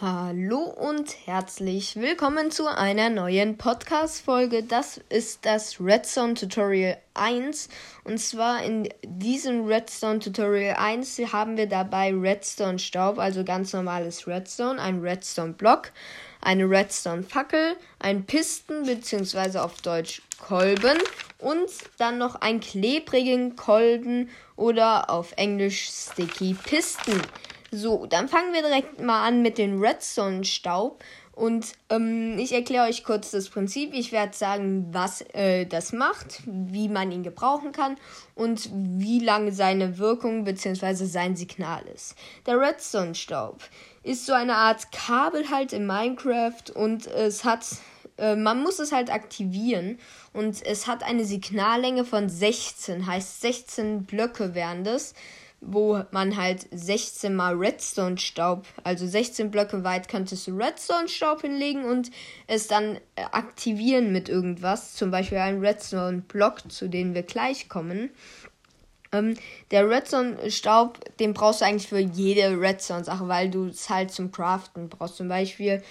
Hallo und herzlich willkommen zu einer neuen Podcast-Folge. Das ist das Redstone Tutorial 1. Und zwar in diesem Redstone Tutorial 1 haben wir dabei Redstone Staub, also ganz normales Redstone, ein Redstone Block, eine Redstone Fackel, ein Pisten bzw. auf Deutsch Kolben und dann noch einen klebrigen Kolben oder auf Englisch Sticky Pisten. So, dann fangen wir direkt mal an mit dem Redstone-Staub. Und ähm, ich erkläre euch kurz das Prinzip. Ich werde sagen, was äh, das macht, wie man ihn gebrauchen kann und wie lange seine Wirkung bzw. sein Signal ist. Der Redstone-Staub ist so eine Art Kabel halt in Minecraft und es hat, äh, man muss es halt aktivieren und es hat eine Signallänge von 16, heißt 16 Blöcke wären das wo man halt 16 mal Redstone-Staub, also 16 Blöcke weit, könntest du Redstone-Staub hinlegen und es dann äh, aktivieren mit irgendwas, zum Beispiel ein Redstone-Block, zu dem wir gleich kommen. Ähm, der Redstone-Staub, den brauchst du eigentlich für jede Redstone-Sache, weil du es halt zum Craften brauchst. Zum Beispiel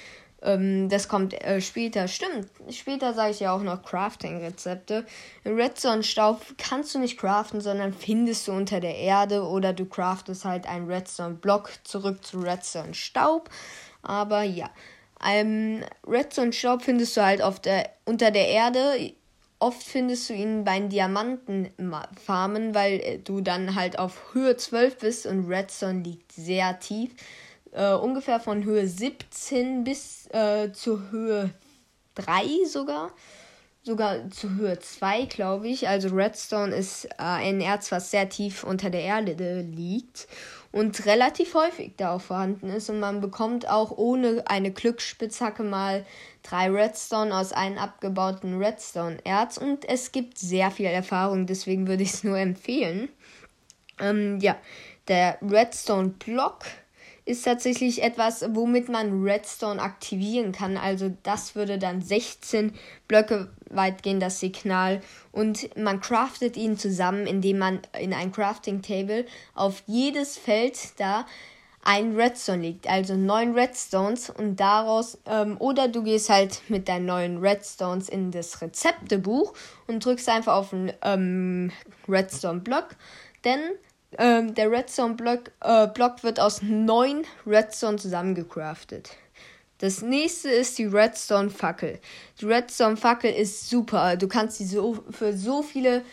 ähm, das kommt äh, später. Stimmt, später sage ich ja auch noch Crafting-Rezepte. Redstone-Staub kannst du nicht craften, sondern findest du unter der Erde oder du craftest halt einen Redstone-Block zurück zu Redstone-Staub. Aber ja, ähm, Redstone-Staub findest du halt auf der, unter der Erde. Oft findest du ihn bei den Diamantenfarmen, weil äh, du dann halt auf Höhe 12 bist und Redstone liegt sehr tief äh, ungefähr von Höhe 17 bis äh, zur Höhe 3 sogar. Sogar zur Höhe 2, glaube ich. Also Redstone ist äh, ein Erz, was sehr tief unter der Erde liegt und relativ häufig da auch vorhanden ist. Und man bekommt auch ohne eine Glücksspitzhacke mal drei Redstone aus einem abgebauten Redstone-Erz. Und es gibt sehr viel Erfahrung, deswegen würde ich es nur empfehlen. Ähm, ja, der Redstone-Block ist tatsächlich etwas, womit man Redstone aktivieren kann. Also das würde dann 16 Blöcke weit gehen, das Signal. Und man craftet ihn zusammen, indem man in ein Crafting Table auf jedes Feld da ein Redstone legt, also neun Redstones und daraus, ähm, oder du gehst halt mit deinen neuen Redstones in das Rezeptebuch und drückst einfach auf den ähm, Redstone-Block, denn ähm, der Redstone-Block äh, Block wird aus neun Redstone zusammengecraftet. Das nächste ist die Redstone-Fackel. Die Redstone-Fackel ist super. Du kannst sie so für so viele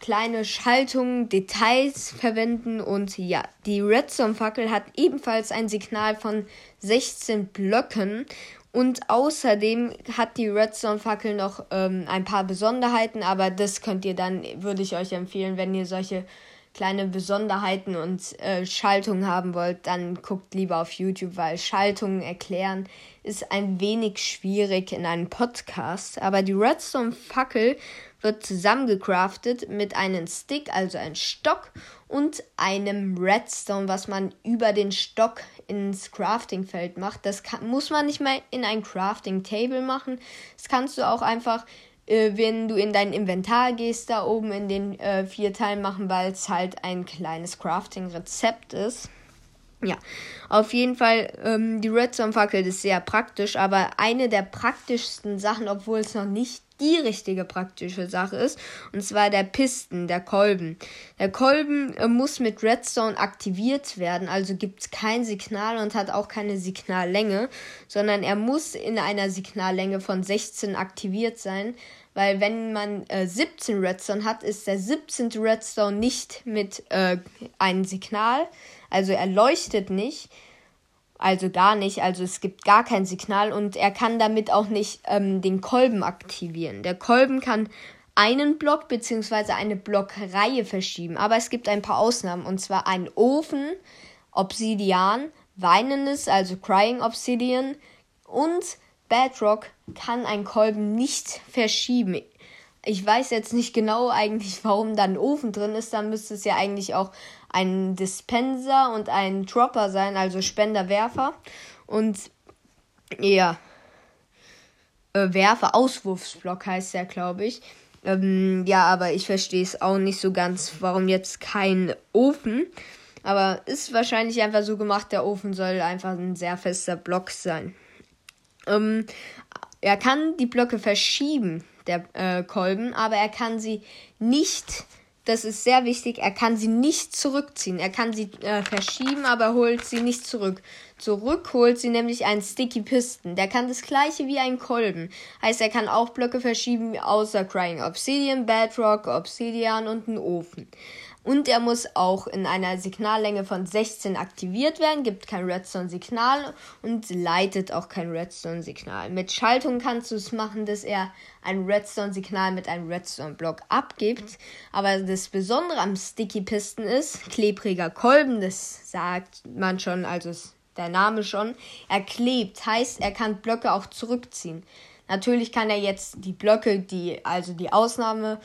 kleine Schaltungen, Details verwenden und ja, die Redstone-Fackel hat ebenfalls ein Signal von 16 Blöcken und außerdem hat die Redstone-Fackel noch ähm, ein paar Besonderheiten, aber das könnt ihr dann, würde ich euch empfehlen, wenn ihr solche kleine Besonderheiten und äh, Schaltungen haben wollt, dann guckt lieber auf YouTube, weil Schaltungen erklären ist ein wenig schwierig in einem Podcast. Aber die Redstone-Fackel wird zusammengecraftet mit einem Stick, also einem Stock und einem Redstone, was man über den Stock ins Crafting-Feld macht. Das kann, muss man nicht mal in ein Crafting-Table machen. Das kannst du auch einfach äh, wenn du in dein Inventar gehst, da oben in den äh, vier Teilen machen, weil es halt ein kleines Crafting-Rezept ist. Ja, auf jeden Fall, ähm, die Redstone-Fackel ist sehr praktisch, aber eine der praktischsten Sachen, obwohl es noch nicht die richtige praktische Sache ist, und zwar der Pisten, der Kolben. Der Kolben äh, muss mit Redstone aktiviert werden, also gibt es kein Signal und hat auch keine Signallänge, sondern er muss in einer Signallänge von 16 aktiviert sein, weil wenn man äh, 17 Redstone hat, ist der 17. Redstone nicht mit äh, einem Signal, also er leuchtet nicht, also gar nicht, also es gibt gar kein Signal und er kann damit auch nicht ähm, den Kolben aktivieren. Der Kolben kann einen Block bzw. eine Blockreihe verschieben, aber es gibt ein paar Ausnahmen und zwar einen Ofen, Obsidian, Weinendes, also Crying Obsidian und Bedrock kann ein Kolben nicht verschieben. Ich weiß jetzt nicht genau eigentlich, warum da ein Ofen drin ist. Dann müsste es ja eigentlich auch ein Dispenser und ein Dropper sein, also Spenderwerfer. Und ja, äh, Werfer, Auswurfsblock heißt der, glaube ich. Ähm, ja, aber ich verstehe es auch nicht so ganz, warum jetzt kein Ofen. Aber ist wahrscheinlich einfach so gemacht, der Ofen soll einfach ein sehr fester Block sein. Ähm, er kann die Blöcke verschieben, der äh, Kolben, aber er kann sie nicht das ist sehr wichtig, er kann sie nicht zurückziehen. Er kann sie äh, verschieben, aber holt sie nicht zurück. Zurück holt sie nämlich einen Sticky Piston. Der kann das gleiche wie ein Kolben. Heißt, er kann auch Blöcke verschieben, außer Crying Obsidian, Bedrock, Obsidian und einen Ofen. Und er muss auch in einer Signallänge von 16 aktiviert werden, gibt kein Redstone-Signal und leitet auch kein Redstone-Signal. Mit Schaltung kannst du es machen, dass er ein Redstone-Signal mit einem Redstone-Block abgibt. Aber das Besondere am Sticky Piston ist, klebriger Kolben, das sagt man schon, also ist der Name schon. Er klebt, heißt, er kann Blöcke auch zurückziehen. Natürlich kann er jetzt die Blöcke, die, also die Ausnahme,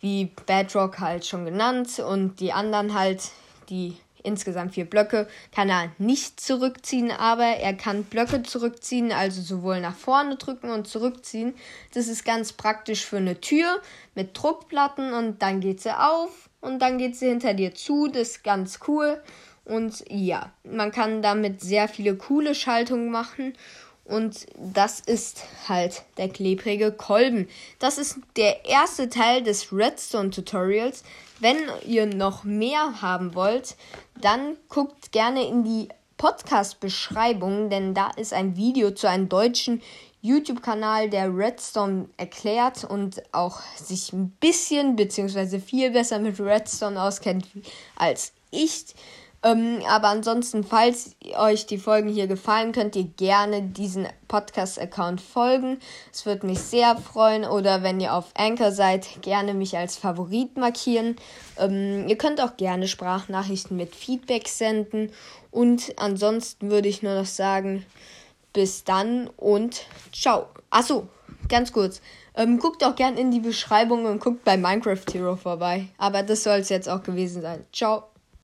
wie Bedrock halt schon genannt und die anderen halt, die insgesamt vier Blöcke, kann er nicht zurückziehen, aber er kann Blöcke zurückziehen, also sowohl nach vorne drücken und zurückziehen. Das ist ganz praktisch für eine Tür mit Druckplatten und dann geht sie auf und dann geht sie hinter dir zu. Das ist ganz cool. Und ja, man kann damit sehr viele coole Schaltungen machen und das ist halt der klebrige Kolben. Das ist der erste Teil des Redstone Tutorials. Wenn ihr noch mehr haben wollt, dann guckt gerne in die Podcast-Beschreibung, denn da ist ein Video zu einem deutschen YouTube-Kanal, der Redstone erklärt und auch sich ein bisschen bzw. viel besser mit Redstone auskennt als ich. Ähm, aber ansonsten, falls euch die Folgen hier gefallen, könnt ihr gerne diesen Podcast-Account folgen. Es würde mich sehr freuen. Oder wenn ihr auf Anchor seid, gerne mich als Favorit markieren. Ähm, ihr könnt auch gerne Sprachnachrichten mit Feedback senden. Und ansonsten würde ich nur noch sagen, bis dann und ciao. Achso, ganz kurz. Ähm, guckt auch gerne in die Beschreibung und guckt bei Minecraft Hero vorbei. Aber das soll es jetzt auch gewesen sein. Ciao.